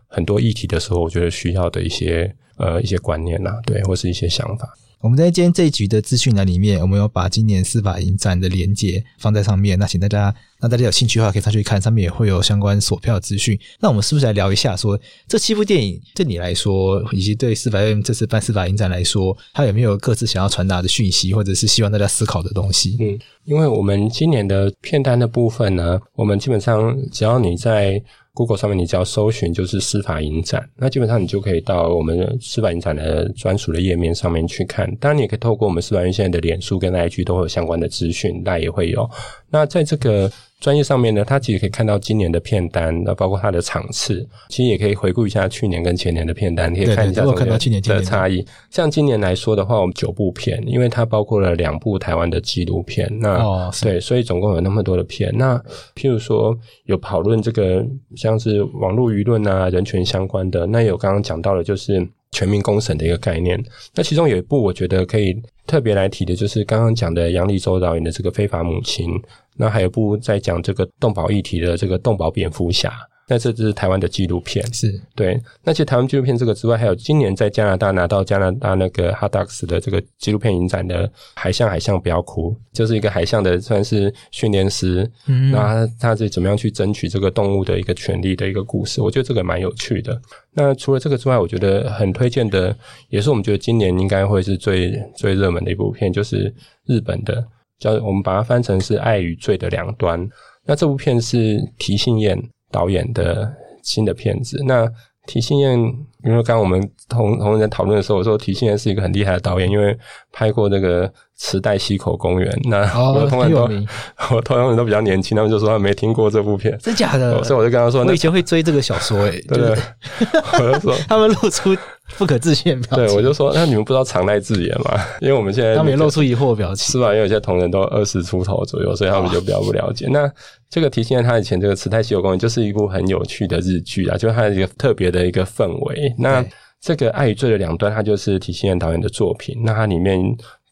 很多议题的时候，我觉得需要的一些呃一些观念呐，对，或是一些想法。我们在今天这一局的资讯栏里面，我们有把今年司法影展的连接放在上面。那请大家，那大家有兴趣的话，可以上去看，上面也会有相关索票资讯。那我们是不是来聊一下说，说这七部电影对你来说，以及对司法院这次办司法影展来说，它有没有各自想要传达的讯息，或者是希望大家思考的东西？嗯，因为我们今年的片单的部分呢，我们基本上只要你在。Google 上面，你只要搜寻就是司法影展，那基本上你就可以到我们司法影展的专属的页面上面去看。当然，你也可以透过我们司法院现在的脸书跟 IG 都会有相关的资讯，那也会有。那在这个专业上面呢，它其实可以看到今年的片单，那包括它的场次，其实也可以回顾一下去年跟前年的片单，可以看一下看到去年的差异。像今年来说的话，我们九部片，因为它包括了两部台湾的纪录片，那、哦、对，所以总共有那么多的片。那譬如说有讨论这个像是网络舆论啊、人权相关的，那有刚刚讲到的就是全民公审的一个概念。那其中有一部我觉得可以特别来提的，就是刚刚讲的杨立州导演的这个非法母亲。那还有部在讲这个动保议题的这个动保蝙蝠侠，那这只是台湾的纪录片，是对。那其实台湾纪录片这个之外，还有今年在加拿大拿到加拿大那个 HOT Docs 的这个纪录片影展的海象，海象不要哭，就是一个海象的算是训练师，嗯，那他他是怎么样去争取这个动物的一个权利的一个故事，我觉得这个蛮有趣的。那除了这个之外，我觉得很推荐的，也是我们觉得今年应该会是最最热门的一部片，就是日本的。叫我们把它翻成是爱与罪的两端。那这部片是提信彦导演的新的片子。那提信彦，因为刚刚我们同同仁在讨论的时候，我说提信彦是一个很厉害的导演，因为拍过那个。池袋西口公园，那我的同学都，哦、我同学 都比较年轻，他们就说他没听过这部片，真假的？所以我就跟他说，我以前会追这个小说，诶，对，对，我就说 他们露出不可置信的表情，对，我就说那你们不知道常濑智也吗？因为我们现在他们也露出疑惑表情，是吧？因为有些同仁都二十出头左右，所以他们就比较不了解。那这个提醒他以前这个池袋西游公园就是一部很有趣的日剧啊，就是它一个特别的一个氛围。那这个爱与罪的两端，它就是提醒导演的作品，那它里面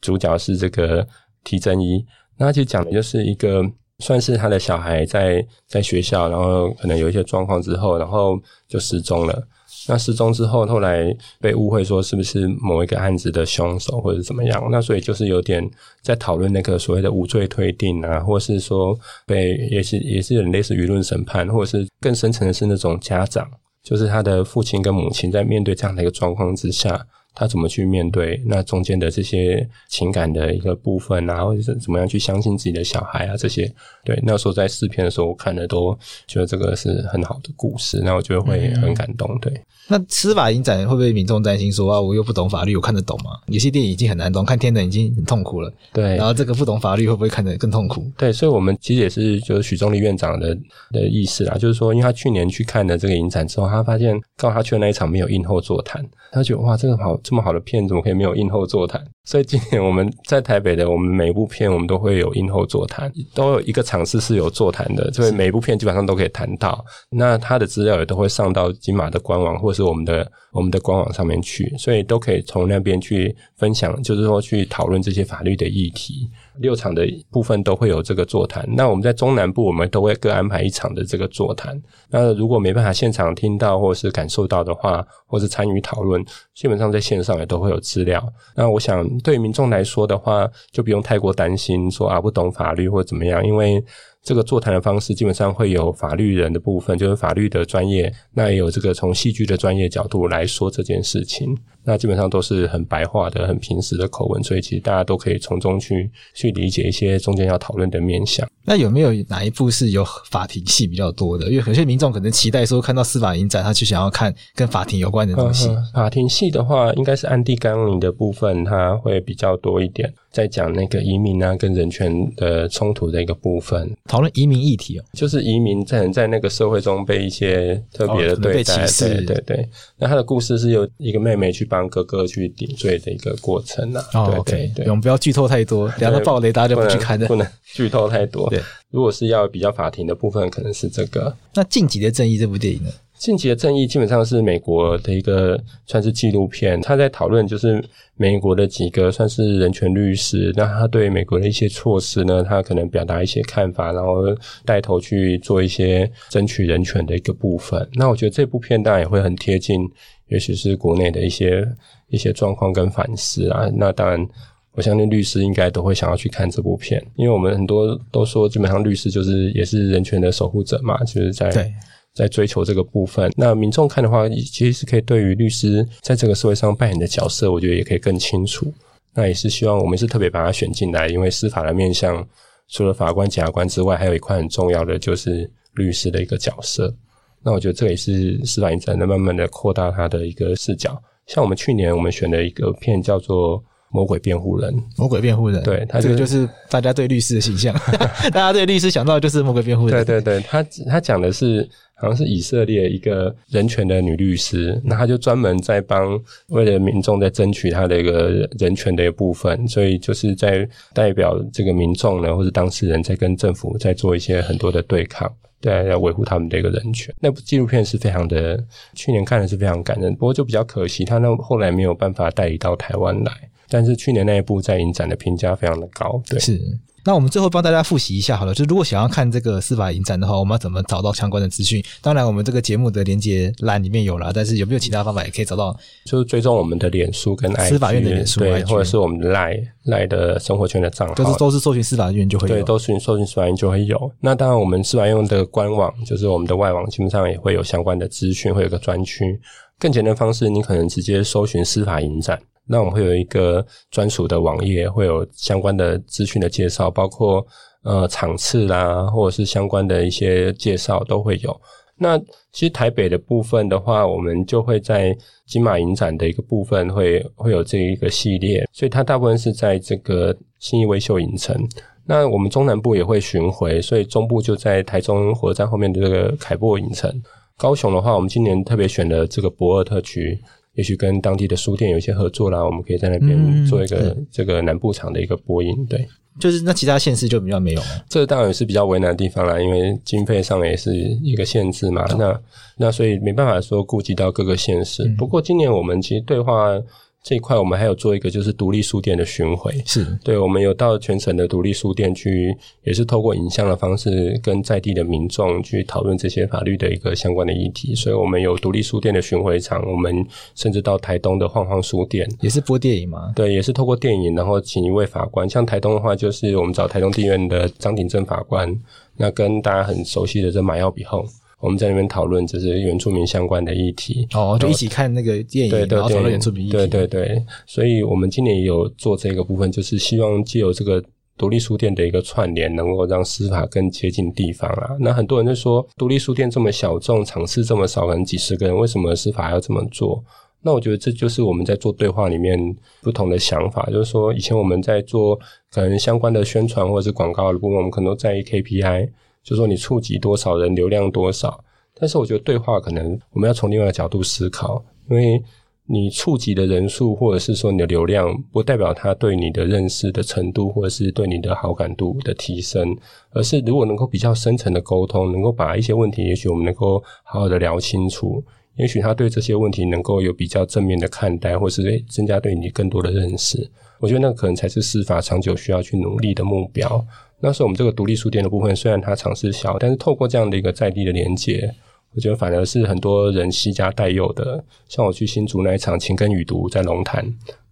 主角是这个。提真一，那他其实讲的就是一个算是他的小孩在在学校，然后可能有一些状况之后，然后就失踪了。那失踪之后，后来被误会说是不是某一个案子的凶手或者怎么样？那所以就是有点在讨论那个所谓的无罪推定啊，或是说被也是也是有类似舆论审判，或者是更深层的是那种家长，就是他的父亲跟母亲在面对这样的一个状况之下。他怎么去面对那中间的这些情感的一个部分啊，或者是怎么样去相信自己的小孩啊？这些对，那时候在试片的时候，我看的都觉得这个是很好的故事，那我觉得会很感动。对，那司法影展会不会民众担心说啊，我又不懂法律，我看得懂吗？有些电影已经很难懂，看天能已经很痛苦了。对，然后这个不懂法律会不会看得更痛苦？对，所以我们其实也是就是许宗力院长的的意思啦，就是说，因为他去年去看了这个影展之后，他发现刚好他去的那一场没有映后座谈，他觉得哇，这个好。这么好的片怎么可以没有映后座谈？所以今年我们在台北的，我们每一部片我们都会有映后座谈，都有一个场次是有座谈的，所以每一部片基本上都可以谈到。那他的资料也都会上到金马的官网或是我们的我们的官网上面去，所以都可以从那边去分享，就是说去讨论这些法律的议题。六场的部分都会有这个座谈。那我们在中南部，我们都会各安排一场的这个座谈。那如果没办法现场听到或是感受到的话，或是参与讨论，基本上在线上也都会有资料。那我想对民众来说的话，就不用太过担心说啊不懂法律或怎么样，因为。这个座谈的方式基本上会有法律人的部分，就是法律的专业，那也有这个从戏剧的专业角度来说这件事情，那基本上都是很白话的、很平时的口吻，所以其实大家都可以从中去去理解一些中间要讨论的面向。那有没有哪一部是有法庭戏比较多的？因为有些民众可能期待说看到司法影展，他就想要看跟法庭有关的东西。嗯、法庭戏的话，应该是暗地纲领的部分，它会比较多一点。在讲那个移民啊，跟人权的冲突的一个部分，讨论移民议题哦，就是移民在在那个社会中被一些特别的对待，哦、对对对。那他的故事是由一个妹妹去帮哥哥去顶罪的一个过程啊。哦，对对对，我们不要剧透太多，两个暴雷大家就不去看的，不能 剧透太多。对，如果是要比较法庭的部分，可能是这个。那《晋级的正义》这部电影呢？《进击的正义》基本上是美国的一个算是纪录片，他在讨论就是美国的几个算是人权律师，那他对美国的一些措施呢，他可能表达一些看法，然后带头去做一些争取人权的一个部分。那我觉得这部片当然也会很贴近，也许是国内的一些一些状况跟反思啊。那当然，我相信律师应该都会想要去看这部片，因为我们很多都说，基本上律师就是也是人权的守护者嘛，就是在。在追求这个部分，那民众看的话，其实是可以对于律师在这个社会上扮演的角色，我觉得也可以更清楚。那也是希望我们是特别把它选进来，因为司法的面向除了法官、检察官之外，还有一块很重要的就是律师的一个角色。那我觉得这也是司法影展在慢慢的扩大它的一个视角。像我们去年我们选的一个片叫做。魔鬼辩护人，魔鬼辩护人，对，他、就是、这个就是大家对律师的形象，大家对律师想到的就是魔鬼辩护人。对对对，他他讲的是好像是以色列一个人权的女律师，那他就专门在帮为了民众在争取他的一个人权的一部分，所以就是在代表这个民众呢，或是当事人在跟政府在做一些很多的对抗，对，要维护他们的一个人权。那部纪录片是非常的，去年看的是非常感人，不过就比较可惜，他那后来没有办法带离到台湾来。但是去年那一部在影展的评价非常的高，对。是。那我们最后帮大家复习一下好了，就如果想要看这个司法影展的话，我们要怎么找到相关的资讯？当然，我们这个节目的连接栏里面有了，但是有没有其他方法也可以找到？就是追踪我们的脸书跟 IG, 司法院的脸书，对，或者是我们的 Line Line 的生活圈的账号，都是都是搜寻司法院就会有，对，都是搜寻司法院就会有。那当然，我们司法院的官网就是我们的外网，基本上也会有相关的资讯，会有个专区。更简单的方式，你可能直接搜寻司法影展。那我们会有一个专属的网页，会有相关的资讯的介绍，包括呃场次啦，或者是相关的一些介绍都会有。那其实台北的部分的话，我们就会在金马影展的一个部分会会有这一个系列，所以它大部分是在这个信义威秀影城。那我们中南部也会巡回，所以中部就在台中火车站后面的这个凯博影城。高雄的话，我们今年特别选了这个博尔特区。也许跟当地的书店有一些合作啦，我们可以在那边做一个这个南部场的一个播音。对，就是那其他县市就比较没有。这当然是比较为难的地方啦，因为经费上也是一个限制嘛。那那所以没办法说顾及到各个县市。不过今年我们其实对话。这一块我们还有做一个就是独立书店的巡回，是对，我们有到全省的独立书店去，也是透过影像的方式跟在地的民众去讨论这些法律的一个相关的议题，所以我们有独立书店的巡回场，我们甚至到台东的晃晃书店，也是播电影吗？对，也是透过电影，然后请一位法官，像台东的话，就是我们找台东地院的张鼎正法官，那跟大家很熟悉的这马耀比吼。我们在那边讨论就是原住民相关的议题哦，就一起看那个电影，对对对，然后讨论原住民议题。对对对，所以我们今年也有做这个部分，就是希望借由这个独立书店的一个串联，能够让司法更接近地方啊。那很多人就说，独立书店这么小众，场次这么少，可能几十个人，为什么司法要这么做？那我觉得这就是我们在做对话里面不同的想法，就是说以前我们在做可能相关的宣传或者是广告的部分，我们可能都在意 KPI。就是说你触及多少人，流量多少，但是我觉得对话可能我们要从另外一个角度思考，因为你触及的人数，或者是说你的流量，不代表他对你的认识的程度，或者是对你的好感度的提升，而是如果能够比较深层的沟通，能够把一些问题，也许我们能够好好的聊清楚，也许他对这些问题能够有比较正面的看待，或是增加对你更多的认识。我觉得那可能才是司法长久需要去努力的目标。那是我们这个独立书店的部分，虽然它场次小，但是透过这样的一个在地的连接。我觉得反而是很多人惜家带幼的，像我去新竹那一场情根语读在龙潭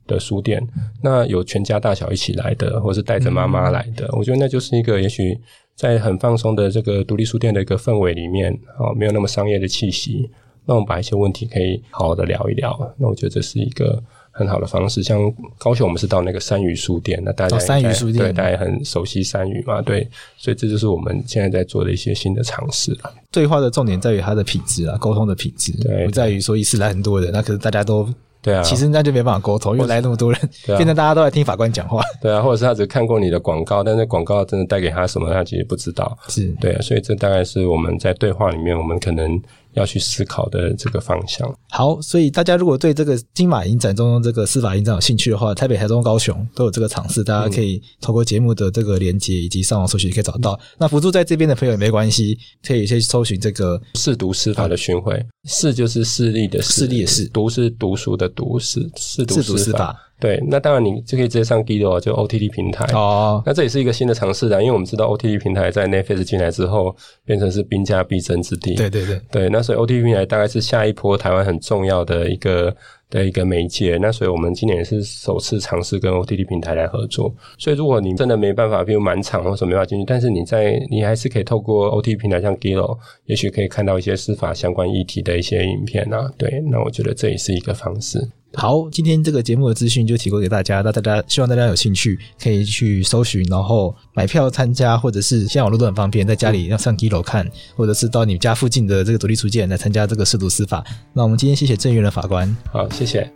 的书店，那有全家大小一起来的，或是带着妈妈来的，我觉得那就是一个也许在很放松的这个独立书店的一个氛围里面，啊，没有那么商业的气息，那我们把一些问题可以好好的聊一聊，那我觉得这是一个。很好的方式，像高雄，我们是到那个三余书店，那大家、哦、三余书店。对，大家很熟悉三余嘛，对，所以这就是我们现在在做的一些新的尝试了。对话的重点在于它的品质啊，沟通的品质，对，不在于说一次来很多人，那可是大家都对啊，其实那就没办法沟通，因为来那么多人，变成大家都在听法官讲话，对啊，或者是他只看过你的广告，但是广告真的带给他什么，他其实不知道，是。对啊，所以这大概是我们在对话里面，我们可能。要去思考的这个方向。好，所以大家如果对这个金马影展中这个司法影展有兴趣的话，台北、台中、高雄都有这个场次，大家可以透过节目的这个连接以及上网搜寻，可以找到。嗯、那辅助在这边的朋友也没关系，可以先搜寻这个“试读司法”的巡回。识、嗯、就是视力的视，力的视，读是读书的读，试，试读司法。法对，那当然你就可以直接上 Giloo 就 OTT 平台哦。那这也是一个新的尝试的，因为我们知道 OTT 平台在 Netflix 进来之后，变成是兵家必争之地。对对对对，那所以 OTT 平台大概是下一波台湾很重要的一个的一个媒介。那所以我们今年也是首次尝试跟 OTT 平台来合作。所以如果你真的没办法，比如满场或什么没法进去，但是你在你还是可以透过 OTT 平台，像 Giloo，也许可以看到一些司法相关议题的一些影片啊。对，那我觉得这也是一个方式。好，今天这个节目的资讯就提供给大家，那大家希望大家有兴趣可以去搜寻，然后买票参加，或者是现在网络都很方便，在家里要上一楼看，或者是到你家附近的这个独立书店来参加这个涉毒司法。那我们今天谢谢郑源的法官，好，谢谢。